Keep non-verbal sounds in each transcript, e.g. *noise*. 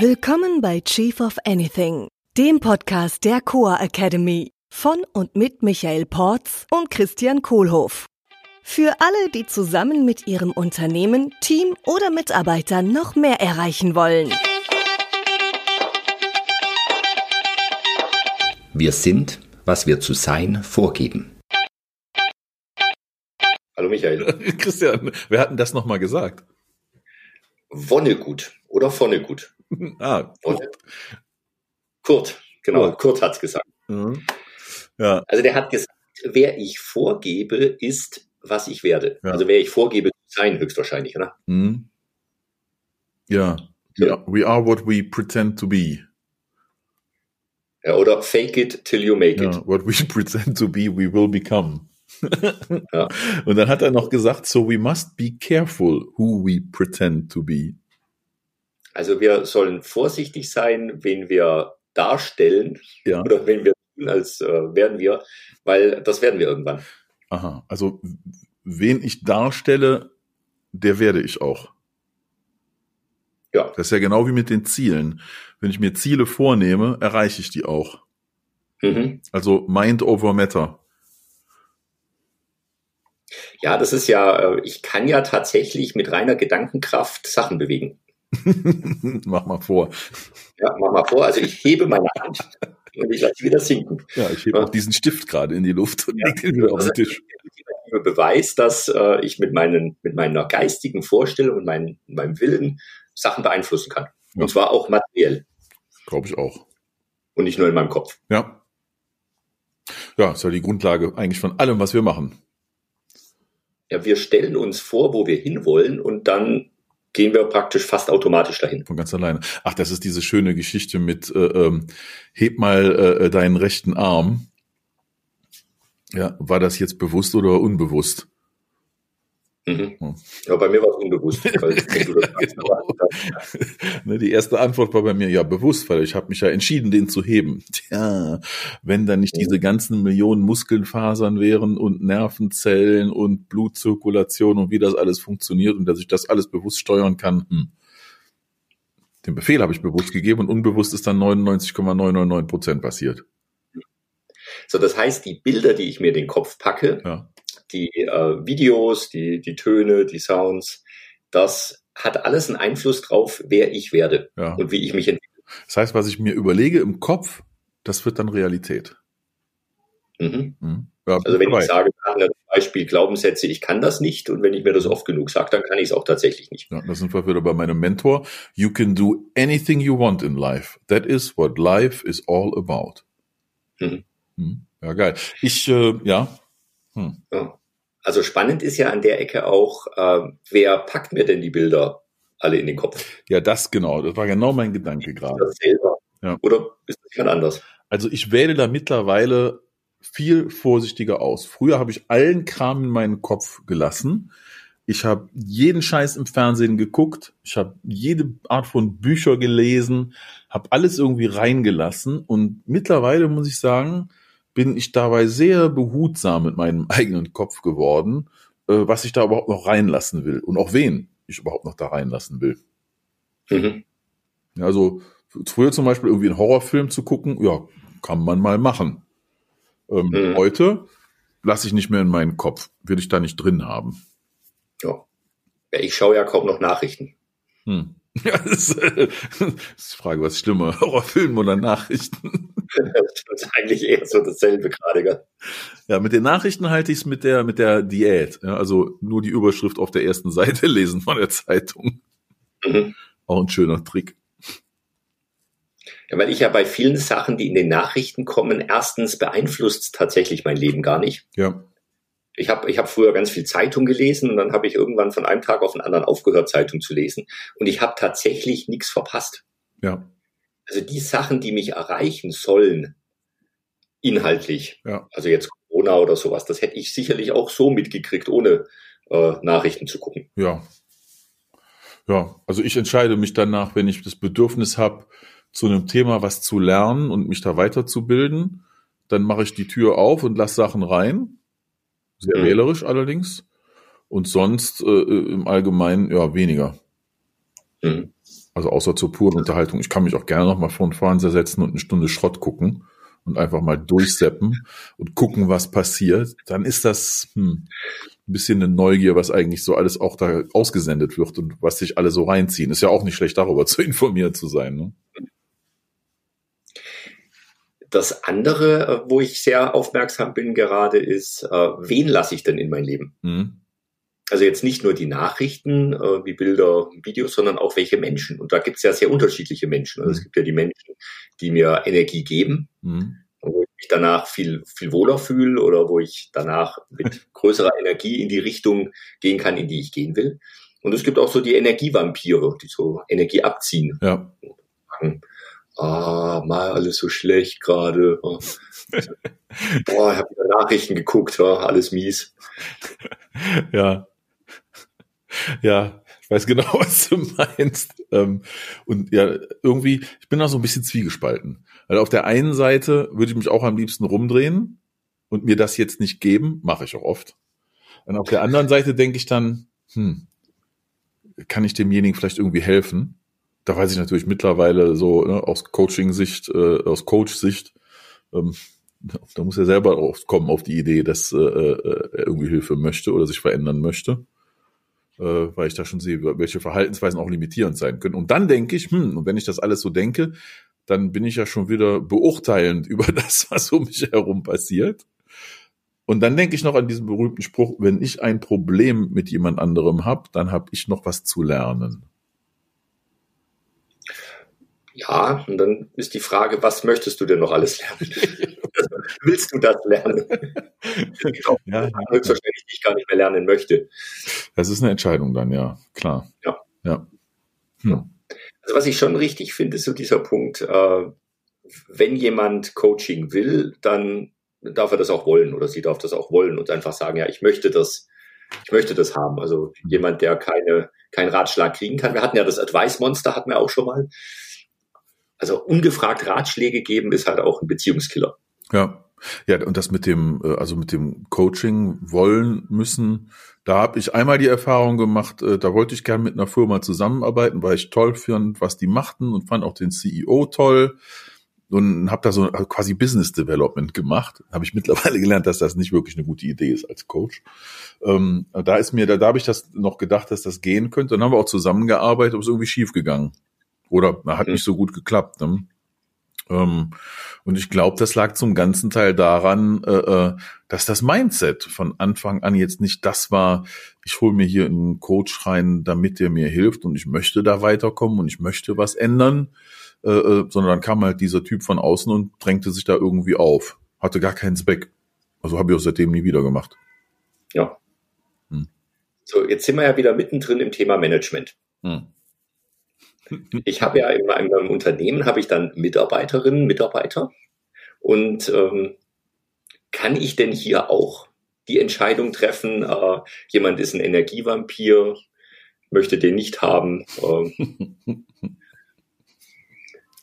Willkommen bei Chief of Anything, dem Podcast der Coa Academy von und mit Michael Porz und Christian Kohlhoff. Für alle, die zusammen mit ihrem Unternehmen, Team oder Mitarbeitern noch mehr erreichen wollen. Wir sind, was wir zu sein vorgeben. Hallo Michael. *laughs* Christian, wer hat denn das nochmal gesagt? Wonnegut oder Vonnegut. *laughs* Ah, Kurt. Kurt, genau, Kurt. Kurt hat's gesagt. mhm. ja, Also der hat gesagt, wer ich vorgebe, ist, was ich werde. Ja. Also wer ich vorgebe sein, höchstwahrscheinlich, oder? mhm. ja. We are, we are what we pretend to be. Ja, oder fake it till you make it. Ja, what we *laughs* pretend to be, we will become. Ja. *laughs* Und dann hat er noch gesagt, so we must be careful who we pretend to be. Also wir sollen vorsichtig sein, wenn wir darstellen Ja. oder wenn wir tun, als äh, werden wir, weil das werden wir irgendwann. Aha, also wen ich darstelle, der werde ich auch. Ja. Das ist ja genau wie mit den Zielen. Wenn ich mir Ziele vornehme, erreiche ich die auch. Mhm. Also Mind over Matter. Ja, das ist ja, äh, ich kann ja tatsächlich mit reiner Gedankenkraft Sachen bewegen. *laughs* Mach mal vor. Ja, mach mal vor, also ich hebe meine Hand und ich lasse sie wieder sinken. Ja, ich hebe Ja. auch diesen Stift gerade in die Luft und Ja. leg den wieder auf den Tisch. Der Beweis, dass äh, ich mit, meinen, mit meiner geistigen Vorstellung und meinen, meinem Willen Sachen beeinflussen kann. Ja. Und zwar auch materiell Glaube ich auch. und nicht nur in meinem Kopf. Ja. Ja, ist ja die Grundlage eigentlich von allem, was wir machen. Ja, wir stellen uns vor, wo wir hinwollen und dann gehen wir praktisch fast automatisch dahin. Von ganz alleine. Ach, das ist diese schöne Geschichte mit äh, ähm, heb mal äh, deinen rechten Arm. Ja, war das jetzt bewusst oder unbewusst? Mhm. Hm. Ja, bei mir war es unbewusst. *laughs* Weil, Genau. Ne, die erste Antwort war bei mir ja bewusst, weil ich habe mich ja entschieden, den zu heben. Tja, wenn da nicht Mhm. diese ganzen Millionen Muskelfasern wären und Nervenzellen und Blutzirkulation und wie das alles funktioniert und dass ich das alles bewusst steuern kann. Hm. Den Befehl habe ich bewusst gegeben und unbewusst ist dann 99,999 Prozent passiert. So, das heißt, die Bilder, die ich mir in den Kopf packe, Ja. Die äh, Videos, die, die Töne, die Sounds, das hat alles einen Einfluss drauf, wer ich werde Ja. und wie ich mich entwickle. Das heißt, was ich mir überlege im Kopf, das wird dann Realität. Mhm. Hm. Ja, Also wenn dabei. ich sage, zum Beispiel Glaubenssätze, ich kann das nicht und wenn ich mir das oft genug sage, dann kann ich es auch tatsächlich nicht. Ja, da sind wir wieder bei meinem Mentor. You can do anything you want in life. That is what life is all about. Mhm. Hm, Ja, geil. Ich, äh, ja. Hm. Ja. Also spannend ist ja an der Ecke auch, äh, wer packt mir denn die Bilder alle in den Kopf? Ja, das genau. Das war genau mein Gedanke Ist gerade. das selber? Ja. Oder ist das jemand anders? Also ich wähle da mittlerweile viel vorsichtiger aus. Früher habe ich allen Kram in meinen Kopf gelassen. Ich habe jeden Scheiß im Fernsehen geguckt. Ich habe jede Art von Bücher gelesen, habe alles irgendwie reingelassen. Und mittlerweile muss ich sagen, bin ich dabei sehr behutsam mit meinem *laughs* eigenen Kopf geworden, äh, was ich da überhaupt noch reinlassen will und auch wen ich überhaupt noch da reinlassen will. Mhm. Also früher zum Beispiel irgendwie einen Horrorfilm zu gucken, ja, kann man mal machen. Ähm, Mhm. Heute lasse ich nicht mehr in meinen Kopf, will ich da nicht drin haben. Ja. ja. Ich schaue ja kaum noch Nachrichten. Hm. *laughs* Ja, das, ist, äh, ist die Frage, was ist schlimmer, *laughs* Horrorfilm oder Nachrichten? Das ist eigentlich eher so dasselbe gerade. Gell? Ja, mit den Nachrichten halte ich es mit der, mit der Diät. Ja, also nur die Überschrift auf der ersten Seite *laughs* lesen von der Zeitung. Mhm. Auch ein schöner Trick. Ja, weil ich ja bei vielen Sachen, die in den Nachrichten kommen, erstens beeinflusst tatsächlich mein Leben gar nicht. Ja, Ich habe ich hab früher ganz viel Zeitung gelesen und dann habe ich irgendwann von einem Tag auf den anderen aufgehört, Zeitung zu lesen. Und ich habe tatsächlich nichts verpasst. ja, Also die Sachen, die mich erreichen sollen, inhaltlich, ja. also jetzt Corona oder sowas, das hätte ich sicherlich auch so mitgekriegt, ohne äh, Nachrichten zu gucken. Ja. Ja, also ich entscheide mich danach, wenn ich das Bedürfnis habe, zu einem Thema was zu lernen und mich da weiterzubilden, dann mache ich die Tür auf und lasse Sachen rein. Sehr Mhm. wählerisch allerdings. Und sonst äh, im Allgemeinen ja weniger. Mhm. Also außer zur puren Unterhaltung. Ich kann mich auch gerne noch mal vor den Fernseher setzen und eine Stunde Schrott gucken und einfach mal durchseppen *laughs* und gucken, was passiert. Dann ist das hm, ein bisschen eine Neugier, was eigentlich so alles auch da ausgesendet wird und was sich alle so reinziehen. Ist ja auch nicht schlecht, darüber zu *laughs* informiert zu sein. Ne? Das andere, äh, wo ich sehr aufmerksam bin gerade, ist, äh, wen lasse ich denn in mein Leben? Mhm. Also jetzt nicht nur die Nachrichten, äh, wie Bilder, Videos, sondern auch welche Menschen. Und da gibt es ja sehr unterschiedliche Menschen. Also mhm. es gibt ja die Menschen, die mir Energie geben, mhm. wo ich mich danach viel, viel wohler fühle oder wo ich danach mit *laughs* größerer Energie in die Richtung gehen kann, in die ich gehen will. Und es gibt auch so die Energievampire, die so Energie abziehen. Ja ah, mal alles so schlecht gerade. *laughs* Boah, ich habe Nachrichten geguckt, war alles mies. *laughs* Ja. Ja, ich weiß genau, *laughs* was du meinst. Ähm, und ja, irgendwie, ich bin da so ein bisschen zwiegespalten. Weil auf der einen Seite würde ich mich auch am liebsten rumdrehen und mir das jetzt nicht geben, mache ich auch oft. Und auf der anderen Seite denke ich dann, hm, kann ich demjenigen vielleicht irgendwie helfen? Da weiß ich natürlich mittlerweile so ne, aus Coaching-Sicht, äh, aus Coach-Sicht, ähm, da muss er selber drauf kommen auf die Idee, dass äh, äh, er irgendwie Hilfe möchte oder sich verändern möchte, äh, weil ich da schon sehe, welche Verhaltensweisen auch limitierend sein können. Und dann denke ich, hm, und wenn ich das alles so denke, dann bin ich ja schon wieder beurteilend *laughs* über das, was um mich herum passiert. Und dann denke ich noch an diesen berühmten Spruch, wenn ich ein Problem mit jemand anderem habe, dann habe ich noch was zu lernen. Ja, und dann ist die Frage, was möchtest du denn noch alles lernen? *laughs* Willst du das lernen? *laughs* ja, höchstwahrscheinlich ich gar nicht mehr lernen möchte. Das ist eine Entscheidung dann, ja, klar. Ja. ja. Hm. Also was ich schon richtig finde, ist so dieser Punkt, äh, wenn jemand Coaching will, dann darf er das auch wollen oder sie darf das auch wollen und einfach sagen, ja, ich möchte das, ich möchte das haben. Also jemand, der keine, keinen Ratschlag kriegen kann. Wir hatten ja das Advice Monster, hatten wir auch schon mal. Also ungefragt Ratschläge geben ist halt auch ein Beziehungskiller. Ja. Ja, und das mit dem, äh, also mit dem Coaching wollen müssen, da habe ich einmal die Erfahrung gemacht, äh, da wollte ich gerne mit einer Firma zusammenarbeiten, weil ich toll fand, was die machten und fand auch den CEO toll und habe da so quasi Business Development gemacht. Habe ich *laughs* mittlerweile gelernt, dass das nicht wirklich eine gute Idee ist als Coach. Ähm, da ist mir, da, da habe ich das noch gedacht, dass das gehen könnte. Dann haben wir auch zusammengearbeitet, aber es ist irgendwie schief gegangen. Oder hat nicht so gut geklappt. Ne? Ähm, und ich glaube, das lag zum ganzen Teil daran, äh, äh, dass das Mindset von Anfang an jetzt nicht das war, ich hole mir hier einen Coach rein, damit der mir hilft und ich möchte da weiterkommen und ich möchte was ändern, äh, sondern dann kam halt dieser Typ von außen und drängte sich da irgendwie auf. Hatte gar keinen Zweck. Also habe ich auch seitdem nie wieder gemacht. Ja. Hm. So, jetzt sind wir ja wieder mittendrin im Thema Management. Hm. Ich habe ja in meinem, Unternehmen habe ich dann Mitarbeiterinnen, Mitarbeiter. Und ähm, kann ich denn hier auch die Entscheidung treffen, äh, jemand ist ein Energievampir, möchte den nicht haben? Ähm, *laughs*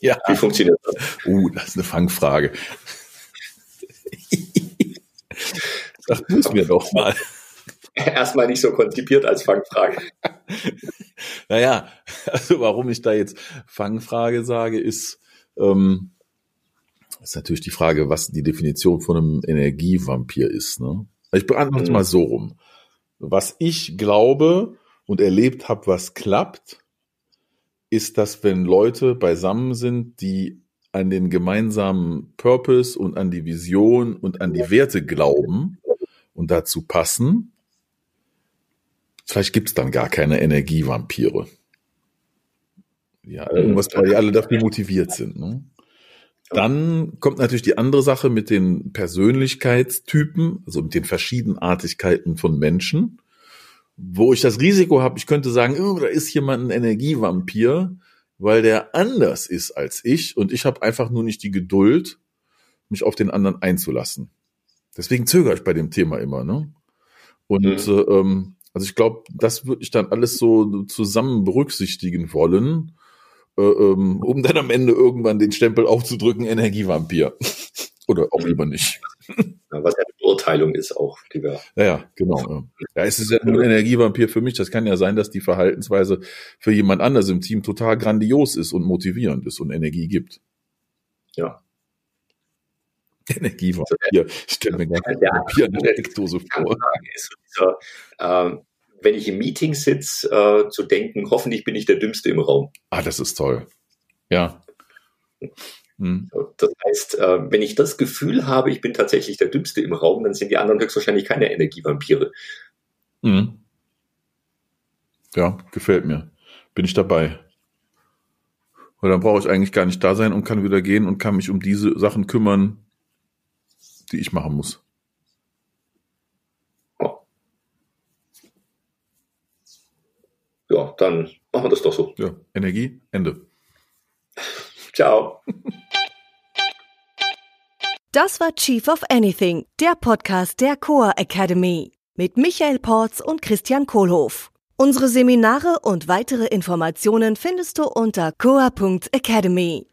ja. Wie funktioniert das? Uh, das ist eine Fangfrage. *laughs* Sag du es mir doch mal. *laughs* erstmal nicht so konzipiert als Fangfrage. *laughs* naja, also warum ich da jetzt Fangfrage sage, ist, ähm, ist natürlich die Frage, was die Definition von einem Energievampir ist. Ne? Ich beantworte mhm. mal so rum. Was ich glaube und erlebt habe, was klappt, ist, dass wenn Leute beisammen sind, die an den gemeinsamen Purpose und an die Vision und an die Werte glauben und dazu passen, Vielleicht gibt's dann gar keine Energievampire. Ja, irgendwas, weil die alle dafür motiviert sind. Ne? Dann kommt natürlich die andere Sache mit den Persönlichkeitstypen, also mit den Verschiedenartigkeiten von Menschen, wo ich das Risiko habe, ich könnte sagen, oh, da ist jemand ein Energievampir, weil der anders ist als ich und ich habe einfach nur nicht die Geduld, mich auf den anderen einzulassen. Deswegen zögere ich bei dem Thema immer. Ne? Und mhm. äh, ähm, also ich glaube, das würde ich dann alles so zusammen berücksichtigen wollen, äh, ähm, um dann am Ende irgendwann den Stempel aufzudrücken, Energievampir. *laughs* Oder auch lieber nicht. was ja eine Beurteilung ist auch, die wir. Ja, ja genau. Ja, es ist ja nur ein Energievampir für mich. Das kann ja sein, dass die Verhaltensweise für jemand anders im Team total grandios ist und motivierend ist und Energie gibt. Ja. *laughs* Energievampir. Ich stelle mir gar nicht Vampir eine Steckdose vor. Ist dieser, äh, wenn ich im Meeting sitze, äh, zu denken, hoffentlich bin ich der Dümmste im Raum. Ah, das ist toll. Ja. Hm. Das heißt, äh, wenn ich das Gefühl habe, ich bin tatsächlich der Dümmste im Raum, dann sind die anderen höchstwahrscheinlich keine Energievampire. Mhm. Ja, gefällt mir. Bin ich dabei. Weil dann brauche ich eigentlich gar nicht da sein und kann wieder gehen und kann mich um diese Sachen kümmern, die ich machen muss. Ja, dann machen wir das doch so. Ja, Energie, Ende. *laughs* Ciao. Das war Chief of Anything, der Podcast der Coa Academy mit Michael Porz und Christian Kohlhoff. Unsere Seminare und weitere Informationen findest du unter coa.academy.